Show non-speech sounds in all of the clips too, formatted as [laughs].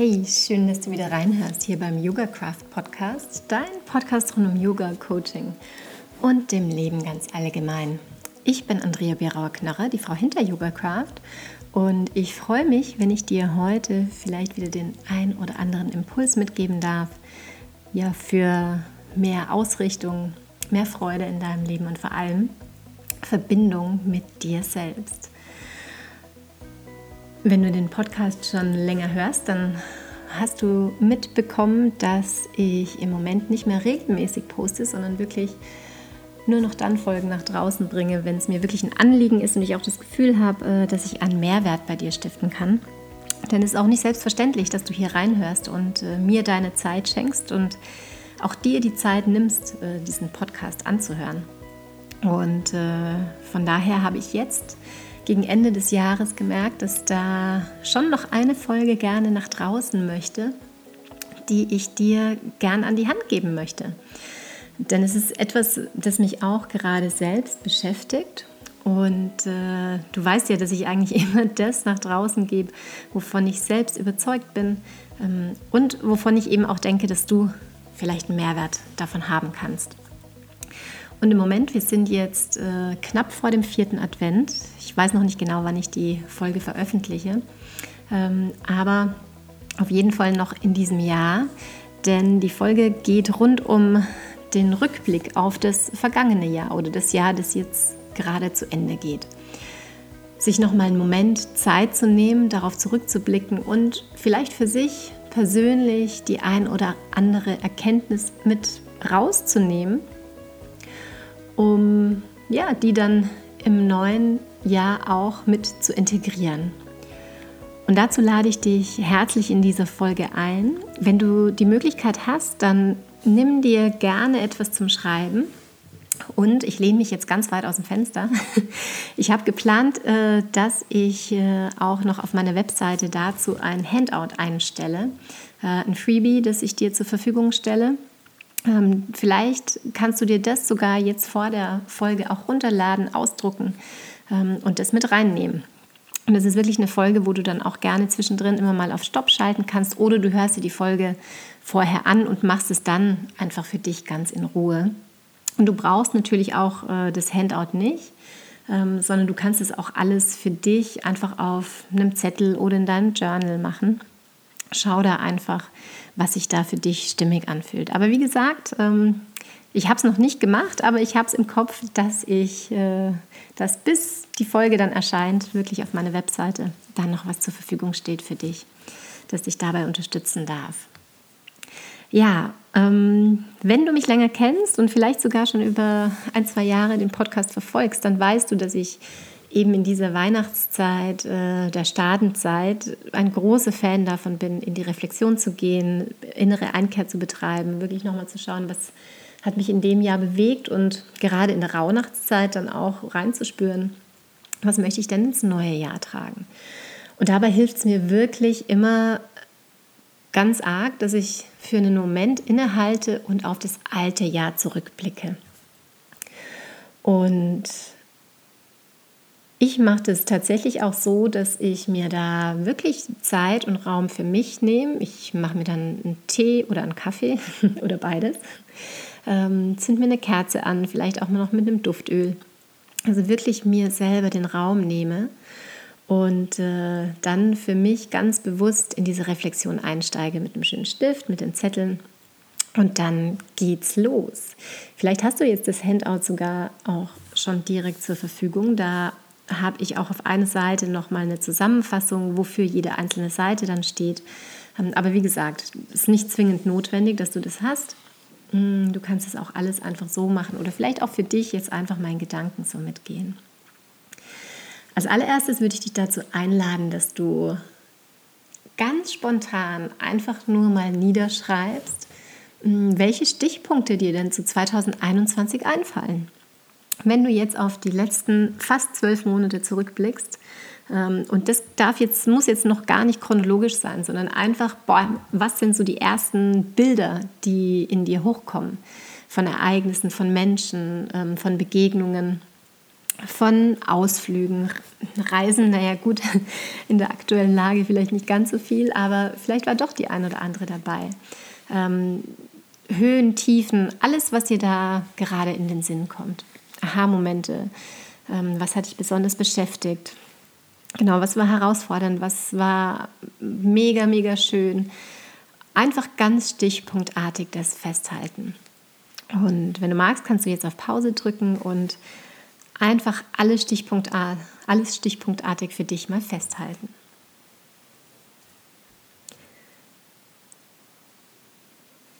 Hey, schön, dass du wieder reinhörst hier beim Yoga Craft Podcast, dein Podcast rund um Yoga, Coaching und dem Leben ganz allgemein. Ich bin Andrea Bierauer-Knarrer, die Frau hinter Yoga Craft und ich freue mich, wenn ich dir heute vielleicht wieder den ein oder anderen Impuls mitgeben darf, ja, für mehr Ausrichtung, mehr Freude in deinem Leben und vor allem Verbindung mit dir selbst. Wenn du den Podcast schon länger hörst, dann hast du mitbekommen, dass ich im Moment nicht mehr regelmäßig poste, sondern wirklich nur noch dann Folgen nach draußen bringe, wenn es mir wirklich ein Anliegen ist und ich auch das Gefühl habe, äh, dass ich einen Mehrwert bei dir stiften kann. Denn es ist auch nicht selbstverständlich, dass du hier reinhörst und äh, mir deine Zeit schenkst und auch dir die Zeit nimmst, äh, diesen Podcast anzuhören. Und von daher habe ich jetzt gegen Ende des Jahres gemerkt, dass da schon noch eine Folge gerne nach draußen möchte, die ich dir gern an die Hand geben möchte. Denn es ist etwas, das mich auch gerade selbst beschäftigt. Und äh, du weißt ja, dass ich eigentlich [laughs] immer das nach draußen gebe, wovon ich selbst überzeugt bin ähm, und wovon ich eben auch denke, dass du vielleicht einen Mehrwert davon haben kannst. Und im Moment, wir sind jetzt äh, knapp vor dem vierten Advent. Ich weiß noch nicht genau, wann ich die Folge veröffentliche, ähm, aber auf jeden Fall noch in diesem Jahr, denn die Folge geht rund um den Rückblick auf das vergangene Jahr oder das Jahr, das jetzt gerade zu Ende geht. Sich noch mal einen Moment Zeit zu nehmen, darauf zurückzublicken und vielleicht für sich persönlich die ein oder andere Erkenntnis mit rauszunehmen um ja, die dann im neuen Jahr auch mit zu integrieren. Und dazu lade ich dich herzlich in diese Folge ein. Wenn du die Möglichkeit hast, dann nimm dir gerne etwas zum Schreiben. Und ich lehne mich jetzt ganz weit aus dem Fenster. [laughs] Ich habe geplant, äh, dass ich äh, auch noch auf meiner Webseite dazu ein Handout einstelle, äh, ein Freebie, das ich dir zur Verfügung stelle vielleicht kannst du dir das sogar jetzt vor der Folge auch runterladen, ausdrucken ähm, und das mit reinnehmen. Und das ist wirklich eine Folge, wo du dann auch gerne zwischendrin immer mal auf Stopp schalten kannst oder du hörst dir die Folge vorher an und machst es dann einfach für dich ganz in Ruhe. Und du brauchst natürlich auch äh, das Handout nicht, ähm, sondern du kannst es auch alles für dich einfach auf einem Zettel oder in deinem Journal machen. Schau da einfach, was sich da für dich stimmig anfühlt. Aber wie gesagt, ähm, ich habe es noch nicht gemacht, aber ich habe es im Kopf, dass ich, äh, dass bis die Folge dann erscheint, wirklich auf meiner Webseite dann noch was zur Verfügung steht für dich, dass dich dabei unterstützen darf. Ja, ähm, wenn du mich länger kennst und vielleicht sogar schon über ein, zwei Jahre den Podcast verfolgst, dann weißt du, dass ich eben in dieser Weihnachtszeit, äh, der Stadenzeit, ein großer Fan davon bin, in die Reflexion zu gehen, innere Einkehr zu betreiben, wirklich nochmal zu schauen, was hat mich in dem Jahr bewegt und gerade in der Rauhnachtszeit dann auch reinzuspüren, was möchte ich denn ins neue Jahr tragen. Und dabei hilft es mir wirklich immer ganz arg, dass ich für einen Moment innehalte und auf das alte Jahr zurückblicke. Und ich mache das tatsächlich auch so, dass ich mir da wirklich Zeit und Raum für mich nehme. Ich mache mir dann einen Tee oder einen Kaffee [laughs] oder beides. Ähm, zünd mir eine Kerze an, vielleicht auch mal noch mit einem Duftöl. Also wirklich mir selber den Raum nehme und äh, dann für mich ganz bewusst in diese Reflexion einsteige mit einem schönen Stift, mit den Zetteln und dann geht's los. Vielleicht hast du jetzt das Handout sogar auch schon direkt zur Verfügung. Da habe ich auch auf einer Seite nochmal eine Zusammenfassung, wofür jede einzelne Seite dann steht. Ähm, aber wie gesagt, es ist nicht zwingend notwendig, dass du das hast. Mm, du kannst es auch alles einfach so machen oder vielleicht auch für dich jetzt einfach meinen Gedanken so mitgehen. Als allererstes würde ich dich dazu einladen, dass du ganz spontan einfach nur mal niederschreibst, mm, welche Stichpunkte dir denn zu 2021 einfallen wenn du jetzt auf die letzten fast zwölf Monate zurückblickst, ähm, und das darf jetzt, muss jetzt noch gar nicht chronologisch sein, sondern einfach, boah, was sind so die ersten Bilder, die in dir hochkommen? Von Ereignissen, von Menschen, ähm, von Begegnungen. von Ausflügen, Reisen, naja gut, [laughs] in der aktuellen Lage vielleicht nicht ganz so viel, aber vielleicht war doch die ein oder andere dabei. Ähm, Höhen, Tiefen, alles, was dir da gerade in den Sinn kommt. Aha-Momente, ähm, was hat dich besonders beschäftigt? Genau, was war herausfordernd, was war mega, mega schön. Einfach ganz stichpunktartig das festhalten. Und wenn du magst, kannst du jetzt auf Pause drücken und einfach alles, Stichpunktart, alles stichpunktartig für dich mal festhalten.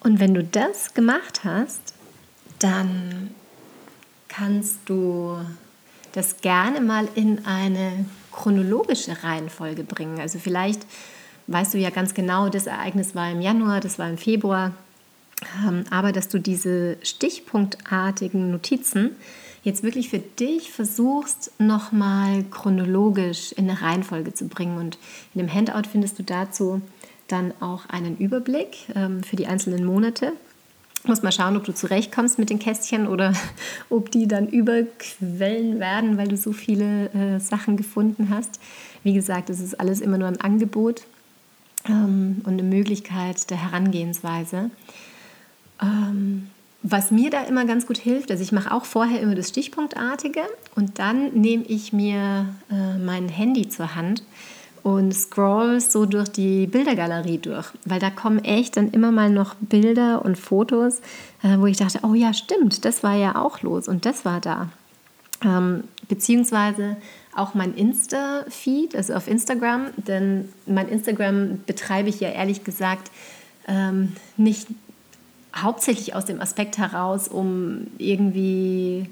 Und wenn du das gemacht hast, dann kannst du das gerne mal in eine chronologische Reihenfolge bringen. Also vielleicht weißt du ja ganz genau, das Ereignis war im Januar, das war im Februar, ähm, aber dass du diese stichpunktartigen Notizen jetzt wirklich für dich versuchst, nochmal chronologisch in eine Reihenfolge zu bringen. Und in dem Handout findest du dazu dann auch einen Überblick ähm, für die einzelnen Monate. Du musst mal schauen, ob du zurechtkommst mit den Kästchen oder [laughs] ob die dann überquellen werden, weil du so viele äh, Sachen gefunden hast. Wie gesagt, es ist alles immer nur ein Angebot ähm, und eine Möglichkeit der Herangehensweise. Ähm, was mir da immer ganz gut hilft, also ich mache auch vorher immer das Stichpunktartige und dann nehme ich mir äh, mein Handy zur Hand und scroll so durch die Bildergalerie durch, weil da kommen echt dann immer mal noch Bilder und Fotos, äh, wo ich dachte, oh ja, stimmt, das war ja auch los und das war da. Ähm, beziehungsweise auch mein Insta-Feed, also auf Instagram, denn mein Instagram betreibe ich ja ehrlich gesagt ähm, nicht hauptsächlich aus dem Aspekt heraus, um irgendwie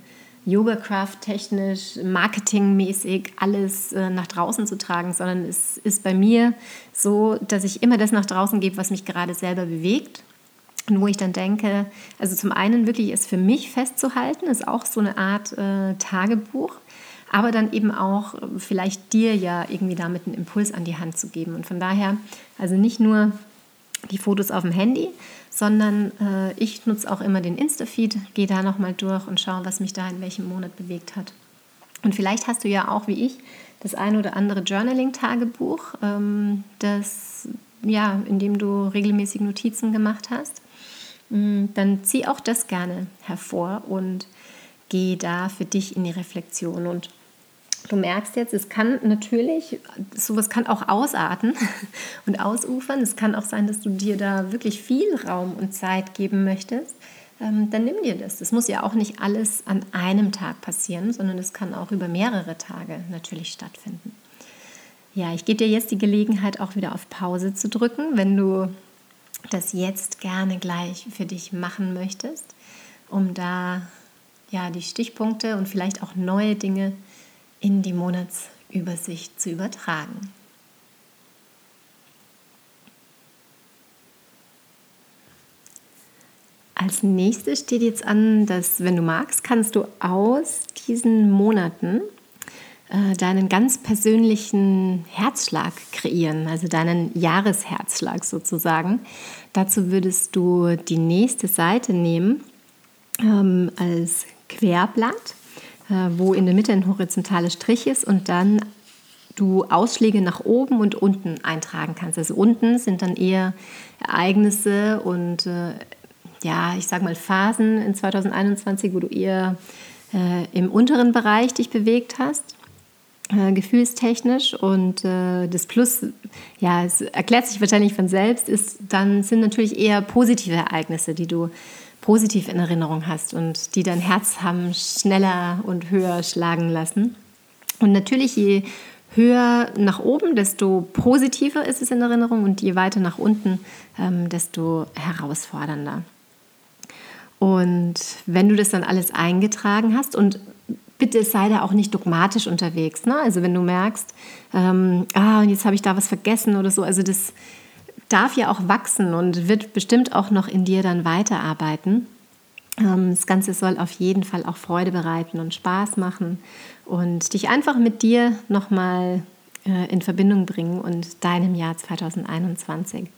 Yoga-Craft technisch, marketingmäßig alles äh, nach draußen zu tragen, sondern es ist bei mir so, dass ich immer das nach draußen gebe, was mich gerade selber bewegt. Und wo ich dann denke, also zum einen wirklich es für mich festzuhalten, ist auch so eine Art äh, Tagebuch, aber dann eben auch vielleicht dir ja irgendwie damit einen Impuls an die Hand zu geben. Und von daher, also nicht nur die Fotos auf dem Handy, sondern äh, ich nutze auch immer den Insta-Feed, gehe da nochmal durch und schaue, was mich da in welchem Monat bewegt hat. Und vielleicht hast du ja auch wie ich das ein oder andere Journaling-Tagebuch, ähm, das, ja, in dem du regelmäßig Notizen gemacht hast. Mm, dann zieh auch das gerne hervor und geh da für dich in die Reflexion. Und Du merkst jetzt, es kann natürlich, sowas kann auch ausarten [laughs] und ausufern. Es kann auch sein, dass du dir da wirklich viel Raum und Zeit geben möchtest. Ähm, dann nimm dir das. Das muss ja auch nicht alles an einem Tag passieren, sondern es kann auch über mehrere Tage natürlich stattfinden. Ja, ich gebe dir jetzt die Gelegenheit, auch wieder auf Pause zu drücken, wenn du das jetzt gerne gleich für dich machen möchtest, um da ja die Stichpunkte und vielleicht auch neue Dinge zu in die Monatsübersicht zu übertragen. Als nächstes steht jetzt an, dass, wenn du magst, kannst du aus diesen Monaten äh, deinen ganz persönlichen Herzschlag kreieren, also deinen Jahresherzschlag sozusagen. Dazu würdest du die nächste Seite nehmen ähm, als Querblatt wo in der Mitte ein horizontaler Strich ist und dann du Ausschläge nach oben und unten eintragen kannst. Also unten sind dann eher Ereignisse und äh, ja, ich sage mal Phasen in 2021, wo du eher äh, im unteren Bereich dich bewegt hast, äh, gefühlstechnisch. Und äh, das Plus, ja, es erklärt sich wahrscheinlich von selbst, ist dann sind natürlich eher positive Ereignisse, die du positiv in Erinnerung hast und die dein Herz haben schneller und höher schlagen lassen. Und natürlich, je höher nach oben, desto positiver ist es in Erinnerung und je weiter nach unten, ähm, desto herausfordernder. Und wenn du das dann alles eingetragen hast und bitte sei da auch nicht dogmatisch unterwegs. Ne? Also wenn du merkst, ähm, ah, jetzt habe ich da was vergessen oder so, also das darf ja auch wachsen und wird bestimmt auch noch in dir dann weiterarbeiten. Ähm, das Ganze soll auf jeden Fall auch Freude bereiten und Spaß machen und dich einfach mit dir nochmal äh, in Verbindung bringen und deinem Jahr 2021.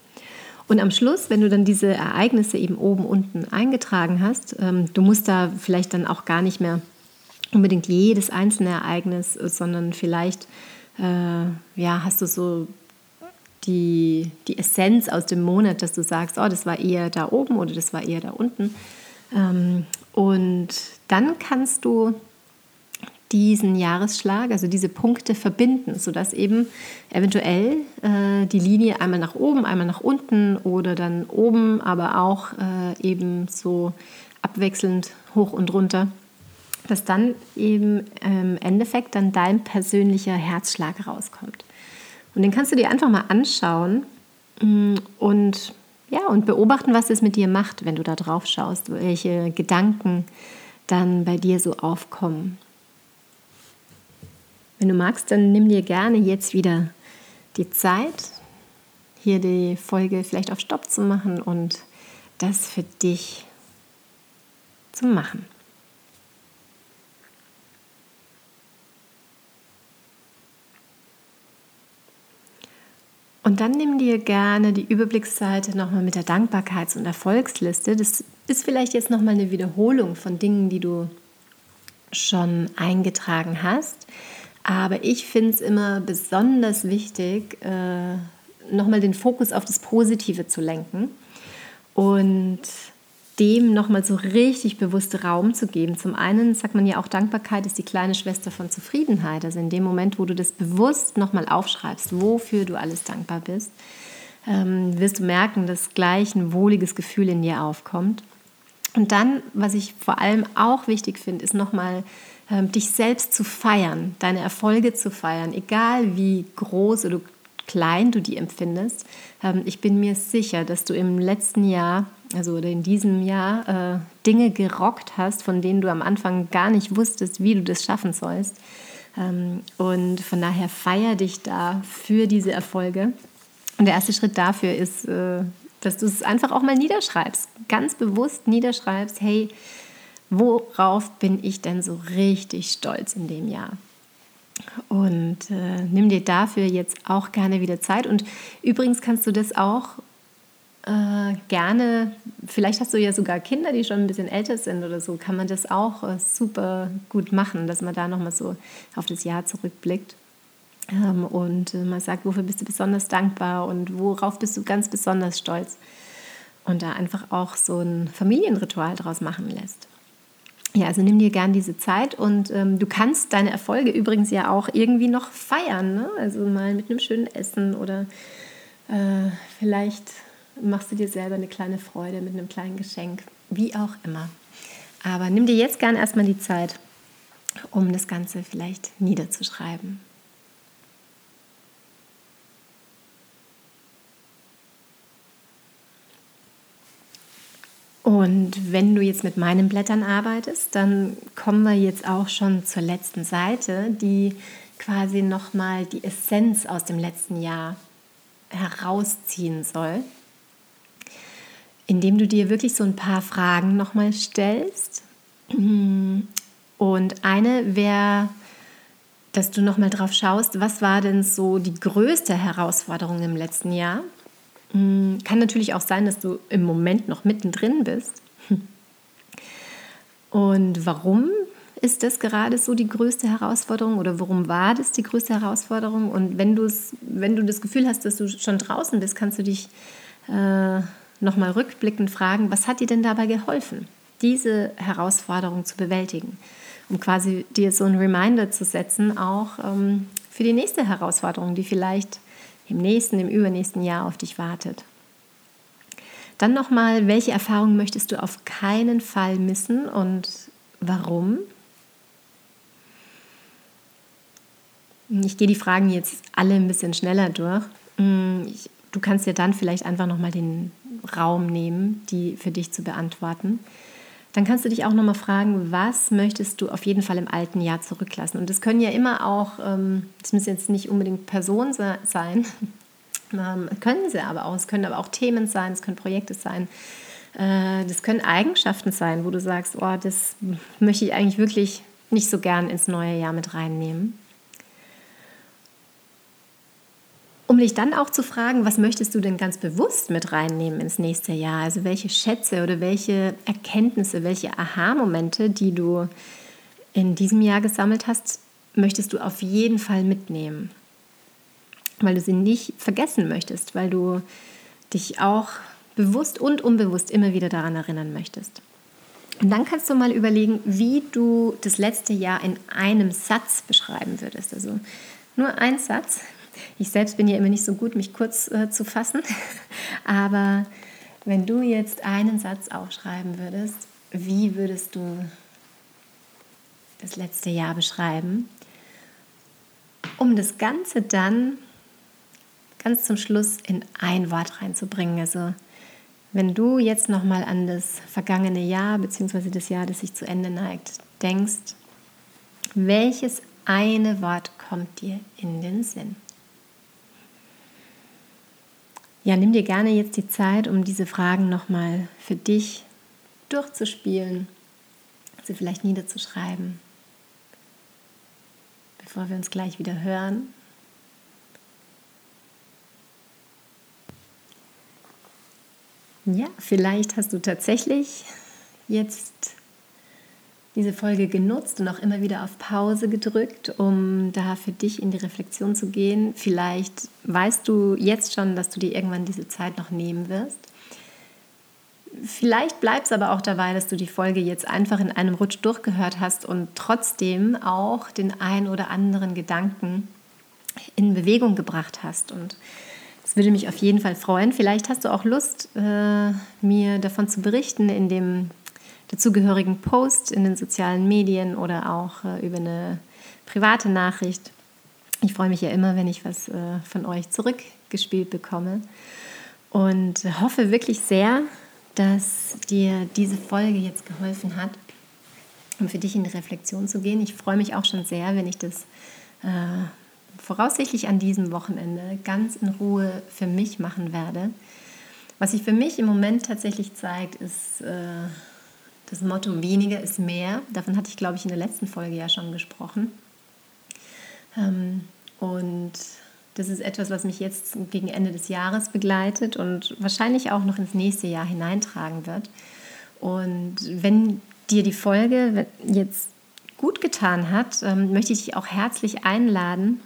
Und am Schluss, wenn du dann diese Ereignisse eben oben unten eingetragen hast, ähm, du musst da vielleicht dann auch gar nicht mehr unbedingt jedes einzelne Ereignis, sondern vielleicht äh, ja, hast du so die, die Essenz aus dem Monat, dass du sagst, oh, das war eher da oben oder das war eher da unten. Ähm, und dann kannst du diesen Jahresschlag, also diese Punkte verbinden, sodass eben eventuell äh, die Linie einmal nach oben, einmal nach unten oder dann oben, aber auch äh, eben so abwechselnd hoch und runter, dass dann eben im Endeffekt dann dein persönlicher Herzschlag rauskommt. Und den kannst du dir einfach mal anschauen mm, und ja, und beobachten, was es mit dir macht, wenn du da drauf schaust, welche Gedanken dann bei dir so aufkommen. Wenn du magst, dann nimm dir gerne jetzt wieder die Zeit, hier die Folge vielleicht auf Stopp zu machen und das für dich zu machen. Und dann nimm dir gerne die Überblicksseite nochmal mit der Dankbarkeits- und Erfolgsliste. Das ist vielleicht jetzt nochmal eine Wiederholung von Dingen, die du schon eingetragen hast. Aber ich finde es immer besonders wichtig, äh, nochmal den Fokus auf das Positive zu lenken und dem nochmal so richtig bewusst Raum zu geben. Zum einen sagt man ja auch, Dankbarkeit ist die kleine Schwester von Zufriedenheit. Also in dem Moment, wo du das bewusst nochmal aufschreibst, wofür du alles dankbar bist, ähm, wirst du merken, dass gleich ein wohliges Gefühl in dir aufkommt. Und dann, was ich vor allem auch wichtig finde, ist nochmal ähm, dich selbst zu feiern, deine Erfolge zu feiern, egal wie groß oder klein du die empfindest. Ähm, ich bin mir sicher, dass du im letzten Jahr, also oder in diesem Jahr, äh, Dinge gerockt hast, von denen du am Anfang gar nicht wusstest, wie du das schaffen sollst. Ähm, und von daher feier dich da für diese Erfolge. Und der erste Schritt dafür ist, äh, dass du es einfach auch mal niederschreibst, ganz bewusst niederschreibst, hey, worauf bin ich denn so richtig stolz in dem Jahr? Und äh, nimm dir dafür jetzt auch gerne wieder Zeit. Und übrigens kannst du das auch äh, gerne, vielleicht hast du ja sogar Kinder, die schon ein bisschen älter sind oder so, kann man das auch äh, super gut machen, dass man da nochmal so auf das Jahr zurückblickt. Ähm, und äh, man sagt, wofür bist du besonders dankbar und worauf bist du ganz besonders stolz. Und da einfach auch so ein Familienritual draus machen lässt. Ja, also nimm dir gern diese Zeit und ähm, du kannst deine Erfolge übrigens ja auch irgendwie noch feiern. Ne? Also mal mit einem schönen Essen oder äh, vielleicht machst du dir selber eine kleine Freude mit einem kleinen Geschenk, wie auch immer. Aber nimm dir jetzt gern erstmal die Zeit, um das Ganze vielleicht niederzuschreiben. Und wenn du jetzt mit meinen Blättern arbeitest, dann kommen wir jetzt auch schon zur letzten Seite, die quasi nochmal die Essenz aus dem letzten Jahr herausziehen soll, indem du dir wirklich so ein paar Fragen nochmal stellst. Und eine wäre, dass du nochmal drauf schaust, was war denn so die größte Herausforderung im letzten Jahr? Hm, kann natürlich auch sein, dass du im Moment noch mittendrin bist. [laughs] Und warum ist das gerade so die größte Herausforderung oder warum war das die größte Herausforderung? Und wenn, wenn du das Gefühl hast, dass du schon draußen bist, kannst du dich äh, nochmal rückblickend fragen, was hat dir denn dabei geholfen, diese Herausforderung zu bewältigen? Um quasi dir so einen Reminder zu setzen, auch ähm, für die nächste Herausforderung, die vielleicht im nächsten, im übernächsten Jahr auf dich wartet. Dann nochmal, welche Erfahrungen möchtest du auf keinen Fall missen und warum? Ich gehe die Fragen jetzt alle ein bisschen schneller durch. Mm, du kannst dir dann vielleicht einfach nochmal den Raum nehmen, die für dich zu beantworten. Dann kannst du dich auch nochmal fragen, was möchtest du auf jeden Fall im alten Jahr zurücklassen? Und das können ja immer auch, ähm, das müssen jetzt nicht unbedingt Personen sein, [laughs] ähm, können sie aber auch. Es können aber auch Themen sein, es können Projekte sein. Äh, das können Eigenschaften sein, wo du sagst, oh, das möchte ich eigentlich wirklich nicht so gern ins neue Jahr mit reinnehmen. Um dich dann auch zu fragen, was möchtest du denn ganz bewusst mit reinnehmen ins nächste Jahr? Also welche Schätze oder welche Erkenntnisse, welche Aha-Momente, die du in diesem Jahr gesammelt hast, möchtest du auf jeden Fall mitnehmen, weil du sie nicht vergessen möchtest, weil du dich auch bewusst und unbewusst immer wieder daran erinnern möchtest. Und dann kannst du mal überlegen, wie du das letzte Jahr in einem Satz beschreiben würdest. Also nur ein Satz. Ich selbst bin ja immer nicht so gut, mich kurz äh, zu fassen. [laughs] Aber wenn du jetzt einen Satz aufschreiben würdest, wie würdest du das letzte Jahr beschreiben, um das Ganze dann ganz zum Schluss in ein Wort reinzubringen. Also wenn du jetzt nochmal an das vergangene Jahr bzw. das Jahr, das sich zu Ende neigt, denkst, welches eine Wort kommt dir in den Sinn? Ja, nimm dir gerne jetzt die Zeit, um diese Fragen nochmal für dich durchzuspielen, sie vielleicht niederzuschreiben, bevor wir uns gleich wieder hören. Ja, vielleicht hast du tatsächlich jetzt diese Folge genutzt und auch immer wieder auf Pause gedrückt, um da für dich in die Reflexion zu gehen. Vielleicht weißt du jetzt schon, dass du dir irgendwann diese Zeit noch nehmen wirst. Vielleicht bleibt es aber auch dabei, dass du die Folge jetzt einfach in einem Rutsch durchgehört hast und trotzdem auch den ein oder anderen Gedanken in Bewegung gebracht hast. Und es würde mich auf jeden Fall freuen. Vielleicht hast du auch Lust, äh, mir davon zu berichten in dem dazugehörigen Post in den sozialen Medien oder auch äh, über eine private Nachricht. Ich freue mich ja immer, wenn ich was äh, von euch zurückgespielt bekomme und hoffe wirklich sehr, dass dir diese Folge jetzt geholfen hat, um für dich in die Reflexion zu gehen. Ich freue mich auch schon sehr, wenn ich das äh, voraussichtlich an diesem Wochenende ganz in Ruhe für mich machen werde. Was sich für mich im Moment tatsächlich zeigt, ist äh, das Motto weniger ist mehr. Davon hatte ich, glaube ich, in der letzten Folge ja schon gesprochen. Ähm, und das ist etwas, was mich jetzt gegen Ende des Jahres begleitet und wahrscheinlich auch noch ins nächste Jahr hineintragen wird. Und wenn dir die Folge jetzt gut getan hat, ähm, möchte ich dich auch herzlich einladen,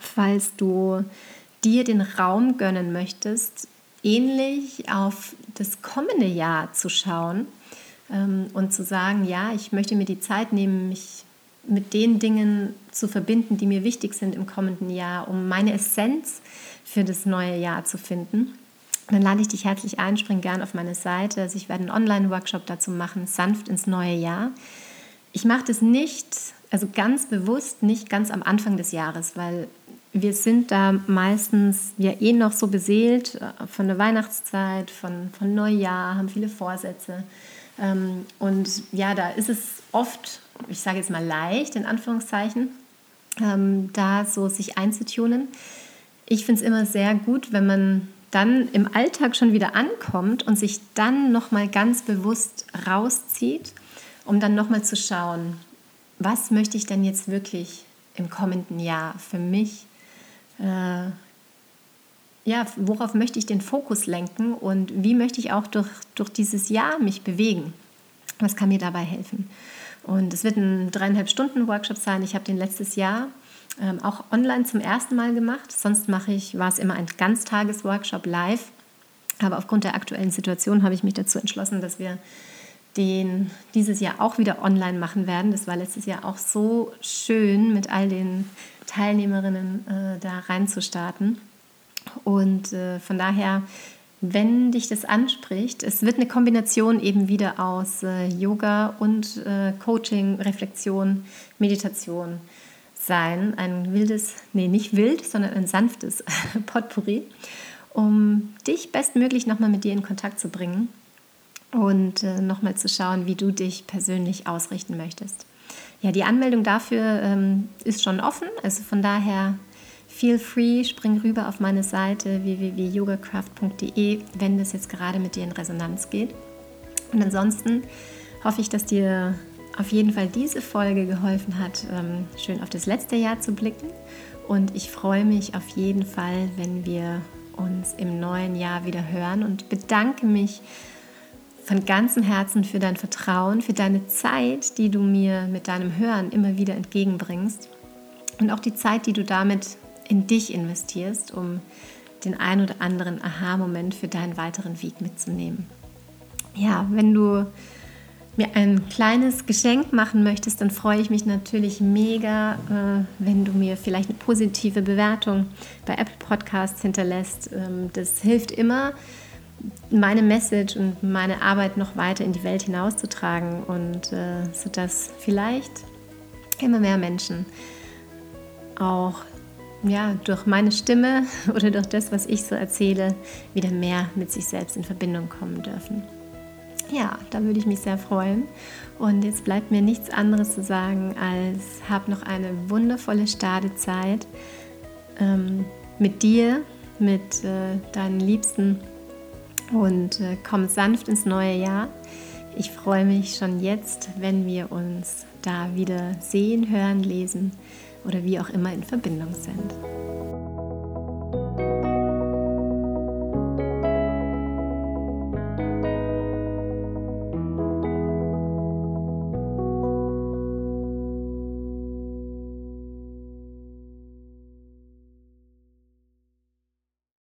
falls du dir den Raum gönnen möchtest, ähnlich auf das kommende Jahr zu schauen und zu sagen, ja, ich möchte mir die Zeit nehmen, mich mit den Dingen zu verbinden, die mir wichtig sind im kommenden Jahr, um meine Essenz für das neue Jahr zu finden. Dann lade ich dich herzlich ein, spring gern auf meine Seite. Also ich werde einen Online-Workshop dazu machen, sanft ins neue Jahr. Ich mache das nicht, also ganz bewusst nicht ganz am Anfang des Jahres, weil wir sind da meistens ja eh noch so beseelt äh, von der Weihnachtszeit, von, von Neujahr, haben viele Vorsätze. Ähm, und ja, da ist es oft, ich sage jetzt mal leicht, in Anführungszeichen, ähm, da so sich einzutunen. Ich finde es immer sehr gut, wenn man dann im Alltag schon wieder ankommt und sich dann nochmal ganz bewusst rauszieht, um dann nochmal zu schauen, was möchte ich denn jetzt wirklich im kommenden Jahr für mich äh, ja, worauf möchte ich den Fokus lenken und wie möchte ich auch durch, durch dieses Jahr mich bewegen? Was kann mir dabei helfen? Und es wird ein dreieinhalb Stunden Workshop sein. Ich habe den letztes Jahr ähm, auch online zum ersten Mal gemacht. Sonst mache ich, war es immer ein Ganztages-Workshop live. Aber aufgrund der aktuellen Situation habe ich mich dazu entschlossen, dass wir den dieses Jahr auch wieder online machen werden. Das war letztes Jahr auch so schön, mit all den Teilnehmerinnen äh, da reinzustarten. Und äh, von daher, wenn dich das anspricht, es wird eine Kombination eben wieder aus äh, Yoga und äh, Coaching, Reflexion, Meditation sein. Ein wildes, nee, nicht wild, sondern ein sanftes [laughs] Potpourri, um dich bestmöglich nochmal mit dir in Kontakt zu bringen und äh, nochmal zu schauen, wie du dich persönlich ausrichten möchtest. Ja, die Anmeldung dafür ähm, ist schon offen, also von daher feel free, spring rüber auf meine Seite www.yogacraft.de, wenn das jetzt gerade mit dir in Resonanz geht. Und ansonsten hoffe ich, dass dir auf jeden Fall diese Folge geholfen hat, ähm, schön auf das letzte Jahr zu blicken. Und ich freue mich auf jeden Fall, wenn wir uns im neuen Jahr wieder hören und bedanke mich von ganzem Herzen für dein Vertrauen, für deine Zeit, die du mir mit deinem Hören immer wieder entgegenbringst und auch die Zeit, die du damit in dich investierst, um den ein oder anderen Aha-Moment für deinen weiteren Weg mitzunehmen. Ja, wenn du mir ein kleines Geschenk machen möchtest, dann freue ich mich natürlich mega, äh, wenn du mir vielleicht eine positive Bewertung bei Apple Podcasts hinterlässt. Ähm, das hilft immer, meine Message und meine Arbeit noch weiter in die Welt hinauszutragen und äh, sodass vielleicht immer mehr Menschen auch ja, durch meine Stimme [laughs] oder durch das, was ich so erzähle, wieder mehr mit sich selbst in Verbindung kommen dürfen. Ja, da würde ich mich sehr freuen. Und jetzt bleibt mir nichts anderes zu sagen, als hab noch eine wundervolle Stadezeit ähm, mit dir, mit äh, deinen Liebsten und äh, komm sanft ins neue Jahr. Ich freue mich schon jetzt, wenn wir uns da wieder sehen, hören, lesen oder wie auch immer in Verbindung sind.